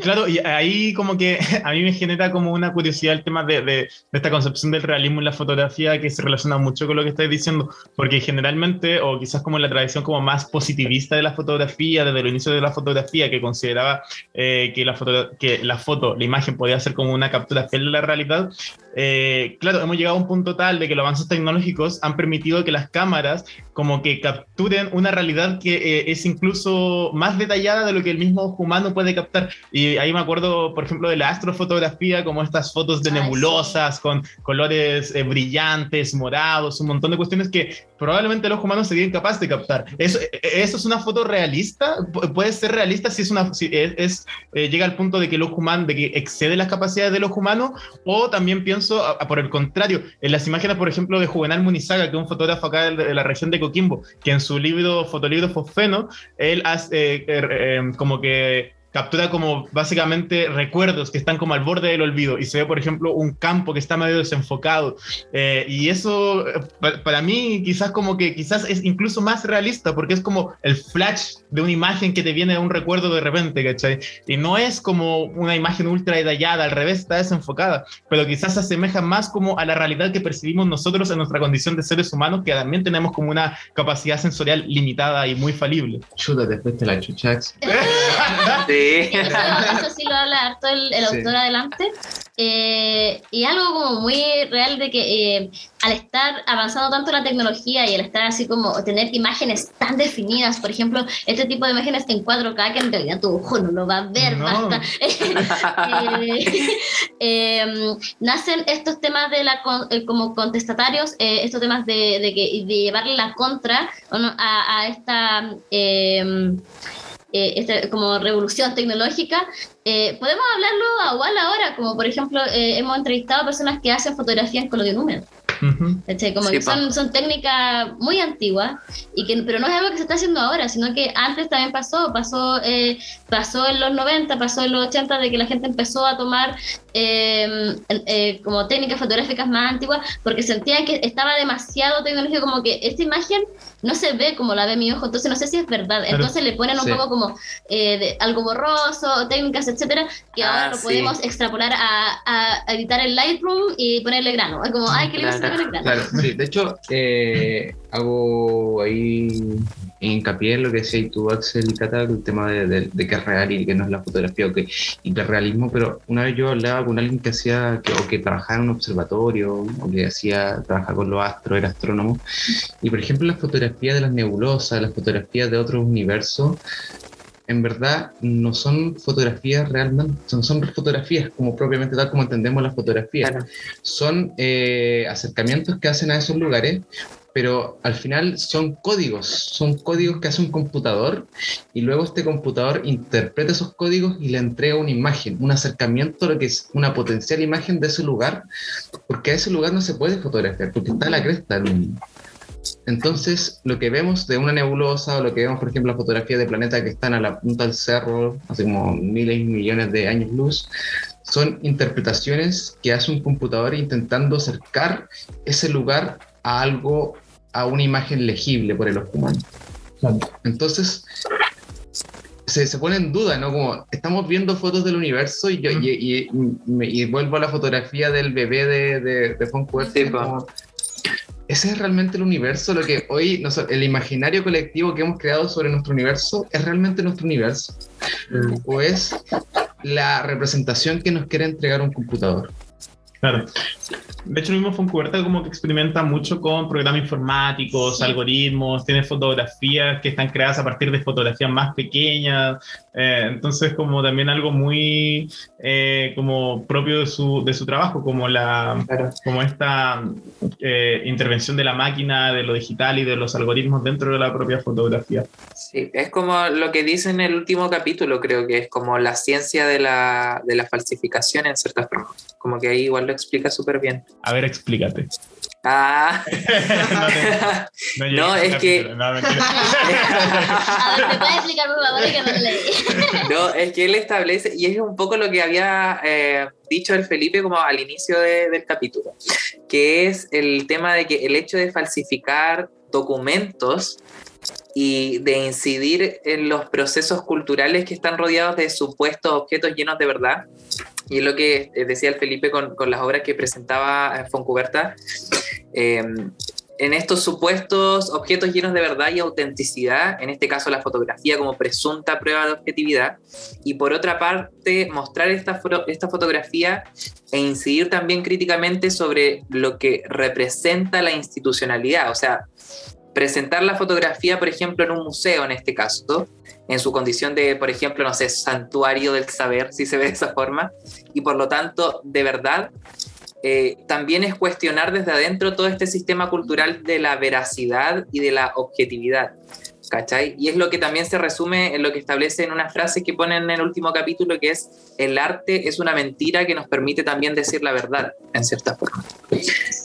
Claro, y ahí como que a mí me genera como una curiosidad el tema de, esta concepción del realismo en la fotografía que se relaciona mucho con lo que estáis diciendo, porque generalmente, o quizás como en la tradición como más positivista de la fotografía, desde el inicio de la fotografía, que consideraba eh, que, la foto, la imagen podía ser como una captura de la realidad, eh, claro, hemos llegado a un punto tal de que los avances tecnológicos han permitido que las cámaras como que capturen una realidad que eh, es incluso más detallada de lo que el mismo humano puede captar. Y ahí me acuerdo, por ejemplo, de la astrofotografía, como estas fotos de nebulosas con colores eh, brillantes, morados, un montón de cuestiones que probablemente el ojo humano sería incapaz de captar. ¿Eso, e, e, eso es una foto realista? ¿Puede ser realista si, es una, si es, llega al punto de que el ojo humano, de que excede las capacidades del ojo humano? O también pienso por el contrario, en las imágenes, por ejemplo, de Juvenal Munizaga, que es un fotógrafo acá de, la región de Coquimbo, que en su libro, fotolibro Fosfeno, él hace eh, eh, como que captura como básicamente recuerdos que están como al borde del olvido y se ve, por ejemplo, un campo que está medio desenfocado. Eh, y eso, eh, para, mí, quizás como que quizás es incluso más realista porque es como el flash de una imagen que te viene a un recuerdo de repente, ¿cachai? Y no es como una imagen ultra detallada, al revés, está desenfocada, pero quizás se asemeja más como a la realidad que percibimos nosotros en nuestra condición de seres humanos, que también tenemos como una capacidad sensorial limitada y muy falible. Chuta, después te la chuchax. Eso, sí lo habla harto el, autor adelante. Eh, y algo como muy real de que eh, al estar avanzando tanto la tecnología y al estar así como tener imágenes tan definidas, por ejemplo, este tipo de imágenes en 4K que en realidad tu ojo no lo va a ver, basta. Eh, em, nacen estos temas de la como contestatarios, estos temas de, de, que, de llevarle la contra a, a esta eh, este, como revolución tecnológica, eh, podemos hablarlo igual ahora, como por ejemplo eh, hemos entrevistado a personas que hacen fotografía en color número. Como que son, son, técnicas muy antiguas, y que, pero no es algo que se está haciendo ahora, sino que antes también pasó, pasó, eh, pasó en los 90, pasó en los 80, de que la gente empezó a tomar em, eh, como técnicas fotográficas más antiguas, porque sentían que estaba demasiado tecnológico, como que esta imagen no se ve como la ve mi ojo, entonces no sé si es verdad. Entonces le ponen un poco como eh, algo borroso, técnicas, etcétera, que ahora ah, lo podemos extrapolar a, editar el Lightroom y ponerle grano. Es como, ay, qué lindo Claro, de hecho, eh, hago ahí hincapié en lo que decías tú, Axel y Cata, el tema de, que es real y que no es la fotografía o que hiperrealismo, pero una vez yo hablaba con alguien que hacía, que, o que trabajaba en un observatorio, o que hacía, trabajaba con los astros, era astrónomo, y por ejemplo las fotografías de las nebulosas, las fotografías de otros universos, en verdad no son fotografías realmente, son, son fotografías como propiamente tal como entendemos las fotografías. Son eh, acercamientos que hacen a esos lugares, pero al final son códigos, son códigos que hace un computador y luego este computador interpreta esos códigos y le entrega una imagen, un acercamiento a lo que es una potencial imagen de ese lugar, porque a ese lugar no se puede fotografiar, porque está a la cresta del entonces, lo que vemos de una nebulosa o lo que vemos, por ejemplo, la fotografía de planetas que están a la punta del cerro, hace como miles y millones de años luz, son interpretaciones que hace un computador intentando acercar ese lugar a algo, a una imagen legible por el ojo humano. Entonces, se, se, pone en duda, ¿no? Como estamos viendo fotos del universo y, yo, y, vuelvo a la fotografía del bebé de, de, de ese es realmente el universo, lo que hoy, el imaginario colectivo que hemos creado sobre nuestro universo, ¿es realmente nuestro universo? ¿O es la representación que nos quiere entregar un computador? Claro. De hecho, el mismo Foncuberta como que experimenta mucho con programas informáticos, Sí. algoritmos, tiene fotografías que están creadas a partir de fotografías más pequeñas, eh, entonces como también algo muy eh, como propio de su, de su trabajo, como, la, Claro. como esta eh, intervención de la máquina, de lo digital y de los algoritmos dentro de la propia fotografía. Sí, es como lo que dice en el último capítulo, creo que es como la ciencia de la, de la falsificación en cierta forma. Como que ahí igual lo explica súper bien. A ver, explícate. Ah, no, te- no No, es que- no, mentira. A ver, ¿me puedes explicar por favor que no leí? no, es que él establece, y es un poco lo que había eh, dicho el Felipe como al inicio de- del capítulo, que es el tema de que el hecho de falsificar documentos y de incidir en los procesos culturales que están rodeados de supuestos objetos llenos de verdad. Y lo que eh, decía el Felipe con, con las obras que presentaba eh, Foncuberta. Eh, en estos supuestos objetos llenos de verdad y autenticidad, en este caso la fotografía como presunta prueba de objetividad, y por otra parte mostrar esta, esta fotografía e incidir también críticamente sobre lo que representa la institucionalidad, o sea, presentar la fotografía, por ejemplo, en un museo en este caso, en su condición de, por ejemplo, no sé, santuario del saber, si se ve de esa forma, y por lo tanto, de verdad, eh, también es cuestionar desde adentro todo este sistema cultural de la veracidad y de la objetividad. ¿Cachai? Y es lo que también se resume en lo que establece en una frase que ponen en el último capítulo, que es, el arte es una mentira que nos permite también decir la verdad, en cierta forma.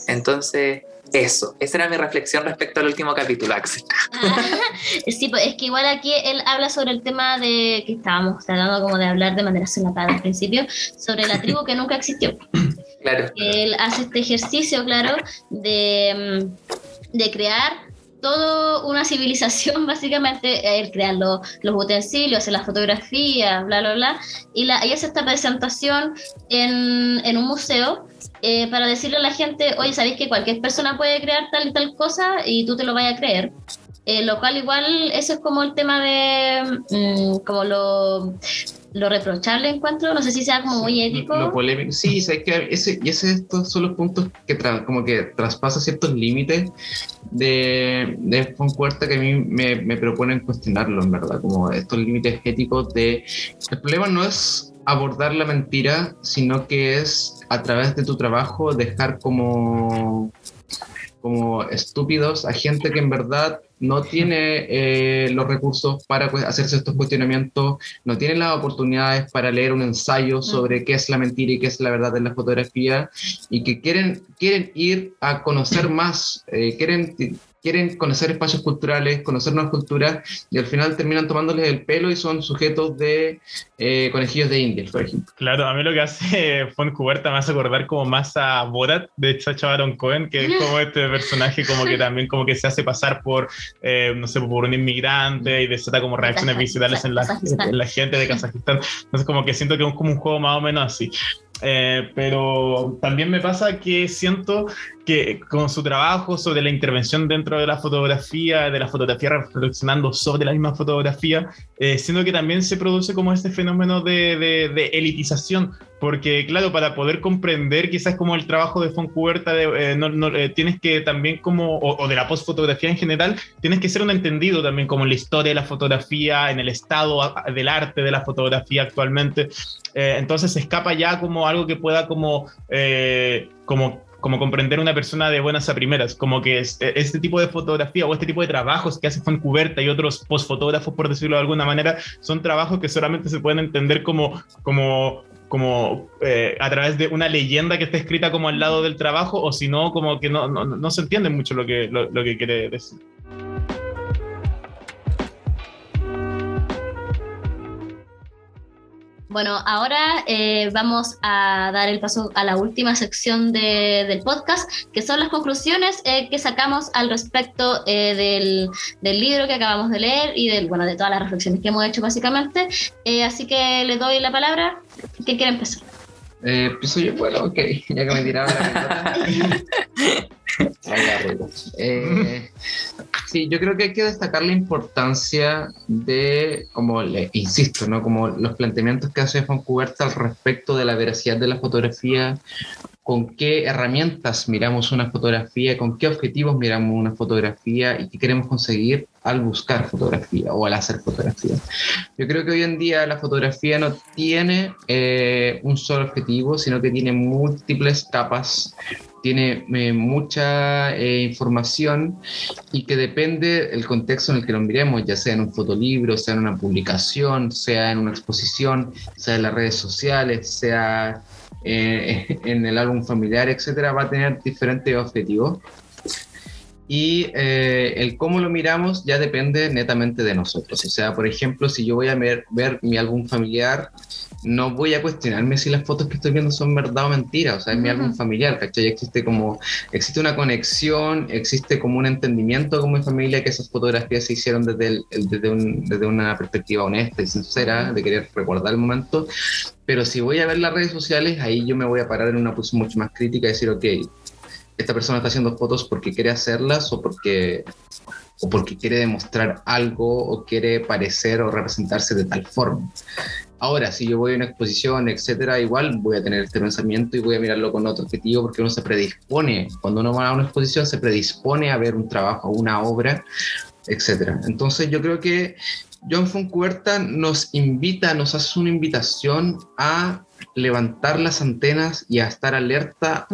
Entonces, eso, esa era mi reflexión respecto al último capítulo, Axel. Ah, sí, pues es que igual aquí él habla sobre el tema de que estábamos tratando como de hablar de manera solapada al principio, sobre la tribu que nunca existió. Claro, Él hace este ejercicio, claro, de, mm, de crear toda una civilización, básicamente, él crea lo- los utensilios, hace las fotografías, bla, bla, bla, y, la, y hace esta presentación en, en un museo eh, para decirle a la gente, oye, ¿sabéis que cualquier persona puede crear tal y tal cosa y tú te lo vayas a creer? Eh, lo cual igual, eso es como el tema de, mm, como lo, lo reprochable encuentro, no sé si sea como muy ético. Lo polémico. Sí, sabes que ese, y ese, estos son los puntos que tra- como que traspasa ciertos límites de, de Foncuerta que a mí me, me proponen cuestionarlo, en verdad, como estos límites éticos de... El problema no es abordar la mentira, sino que es a través de tu trabajo dejar como como estúpidos a gente que en verdad no tiene eh, los recursos para pues, hacerse estos cuestionamientos, no tiene las oportunidades para leer un ensayo sobre qué es la mentira y qué es la verdad en la fotografía y que quieren, quieren ir a conocer más, eh, quieren, quieren conocer espacios culturales, conocer nuevas culturas y al final terminan tomándoles el pelo y son sujetos de eh, conejillos de indias, por ejemplo. Claro, a mí lo que hace Foncuberta me hace acordar como más a Borat de Sacha Baron Cohen, que es como este personaje como que también como que se hace pasar por, eh, no sé, por un inmigrante y desata como reacciones viscerales en la, en la gente de Kazajistán. Entonces como que siento que es como un juego más o menos así. Eh, pero también me pasa que siento que con su trabajo sobre la intervención dentro de la fotografía, de la fotografía reflexionando sobre la misma fotografía, eh, siento que también se produce como este fenómeno de, elitización, porque claro, para poder comprender quizás como el trabajo de Foncuberta, eh, no- no, eh, tienes que también como, o, o de la postfotografía en general, tienes que ser un entendido también como en la historia de la fotografía, en el estado a- del arte de la fotografía actualmente. Eh, entonces se escapa ya como algo que pueda como, eh, como, como comprender una persona de buenas a primeras, como que es- eh, este tipo de fotografía o este tipo de trabajos que hace Foncuberta y otros postfotógrafos, por decirlo de alguna manera, son trabajos que solamente se pueden entender como, como, como eh, a través de una leyenda que está escrita como al lado del trabajo, o si no, como que no, no, no se entiende mucho lo que, lo, lo que quiere decir. Bueno, ahora eh, vamos a dar el paso a la última sección de- del podcast, que son las conclusiones eh, que sacamos al respecto eh, del, del libro que acabamos de leer y del, bueno, de todas las reflexiones que hemos hecho básicamente. Eh, así que le doy la palabra. ¿Quién quiere empezar? Eh, empiezo yo, bueno, ok, ya que me tiraron la pelota. Eh, sí, yo creo que hay que destacar la importancia de, como le insisto, ¿no? Como los planteamientos que hace Foncuberta al respecto de la veracidad de la fotografía, con qué herramientas miramos una fotografía, con qué objetivos miramos una fotografía y qué queremos conseguir al buscar fotografía o al hacer fotografía. Yo creo que hoy en día la fotografía no tiene eh, un solo objetivo, sino que tiene múltiples capas tiene eh, mucha eh, información y que depende del contexto en el que lo miremos, ya sea en un fotolibro, sea en una publicación, sea en una exposición, sea en las redes sociales, sea eh, en el álbum familiar, etcétera, va a tener diferentes objetivos. Y el cómo lo miramos ya depende netamente de nosotros. O sea, por ejemplo, si yo voy a ver, ver mi álbum familiar, no voy a cuestionarme si las fotos que estoy viendo son verdad o mentira, o sea, es mi álbum familiar, ¿cachai? Existe como, existe una conexión, existe como un entendimiento como mi familia que esas fotografías se hicieron desde, desde, desde una perspectiva honesta y sincera, de querer recordar el momento, pero si voy a ver las redes sociales, ahí yo me voy a parar en una posición mucho más crítica y decir, ok, esta persona está haciendo fotos porque quiere hacerlas o porque o porque quiere demostrar algo o quiere parecer o representarse de tal forma. Ahora, si yo voy a una exposición, etcétera, igual voy a tener este pensamiento y voy a mirarlo con otro objetivo porque uno se predispone, cuando uno va a una exposición, se predispone a ver un trabajo, una obra, etcétera. Entonces, yo creo que John Foncuerta nos invita, nos hace una invitación a levantar las antenas y a estar alerta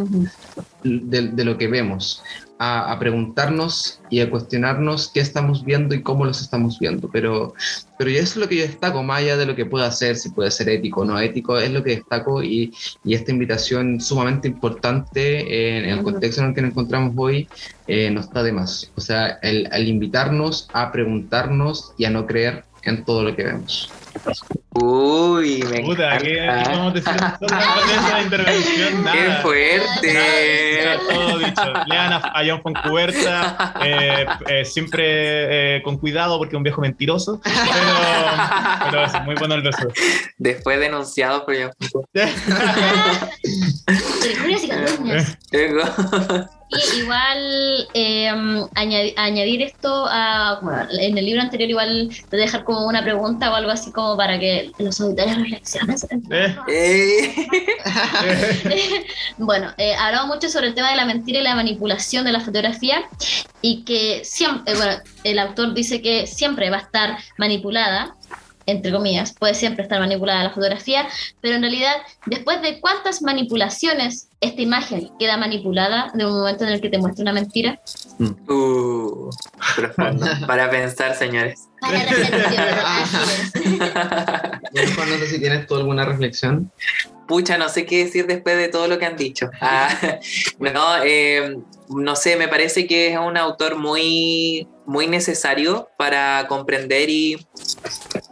de, lo que vemos a, preguntarnos y a cuestionarnos qué estamos viendo y cómo los estamos viendo. Pero, pero eso es lo que yo destaco, más allá de lo que pueda hacer, si puede ser ético o no ético, es lo que destaco y, y esta invitación sumamente importante en, el contexto en el que nos encontramos hoy eh, no está de más. O sea, el, el invitarnos a preguntarnos y a no creer en todo lo que vemos. Uy, me Puta, ¿qué, vamos a decir intervención? Nada. ¡Qué fuerte! todo dicho. Lean a, John Foncuberta, eh, eh, siempre eh, con cuidado porque es un viejo mentiroso, pero, pero es muy bueno el beso. Después denunciado por John Foncuberta. Y igual em, añadir, esto a, en el libro anterior igual te dejar como una pregunta o algo así como para que los auditores reflexionen. Eh. bueno, eh, hablamos mucho sobre el tema de la mentira y la manipulación de la fotografía y que siempre, eh, bueno, el autor dice que siempre va a estar manipulada entre comillas, puede siempre estar manipulada la fotografía, pero en realidad, después de cuántas manipulaciones esta imagen queda manipulada de un momento en el que te muestra una mentira. Mm. Uh, Para pensar, señores. Para no sé si tienes tú alguna reflexión. Pucha, no sé qué decir después de todo lo que han dicho. Ah, no, eh, no sé, me parece que es un autor muy, muy necesario para comprender y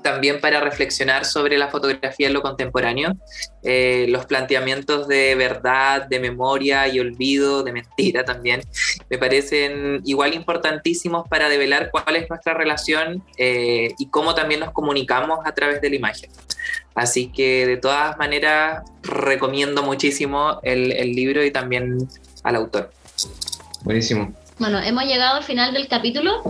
también para reflexionar sobre la fotografía en lo contemporáneo, eh, los planteamientos de verdad, de memoria y olvido, de mentira también, me parecen igual importantísimos para develar cuál es nuestra relación eh, y cómo también nos comunicamos a través de la imagen. Así que de todas maneras recomiendo muchísimo el, el libro y también al autor. Buenísimo. Bueno, hemos llegado al final del capítulo.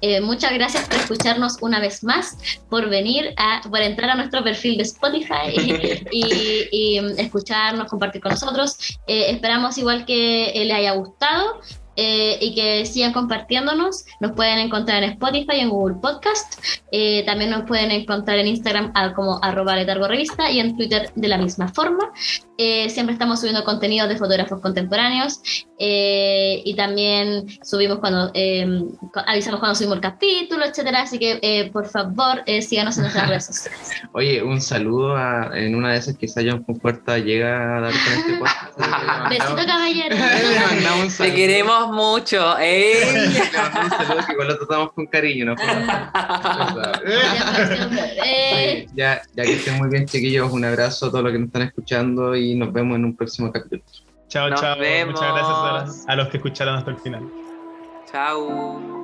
Eh, muchas gracias por escucharnos una vez más, por venir, a, por entrar a nuestro perfil de Spotify y, escucharnos, compartir con nosotros. Eh, esperamos igual que eh, le haya gustado eh, y que sigan compartiéndonos. Nos pueden encontrar en Spotify, en Google Podcast. Eh, también nos pueden encontrar en Instagram como arroba letargo revista y en Twitter de la misma forma. Eh, siempre estamos subiendo contenido de fotógrafos contemporáneos y también subimos cuando avisamos cuando subimos el capítulo, etcétera. Así que por favor síganos en nuestras redes sociales. Oye, un saludo a, en una de esas quizá John Puerta llega a dar con este podcast. Besito caballero. Te queremos mucho. ¿eh? un saludo que igual lo tratamos con cariño, ¿no? ya, ya que estén muy bien, chiquillos, un abrazo a todos los que nos están escuchando y nos vemos en un próximo capítulo. Chao, chao. Muchas gracias a los que escucharon hasta el final. Chao.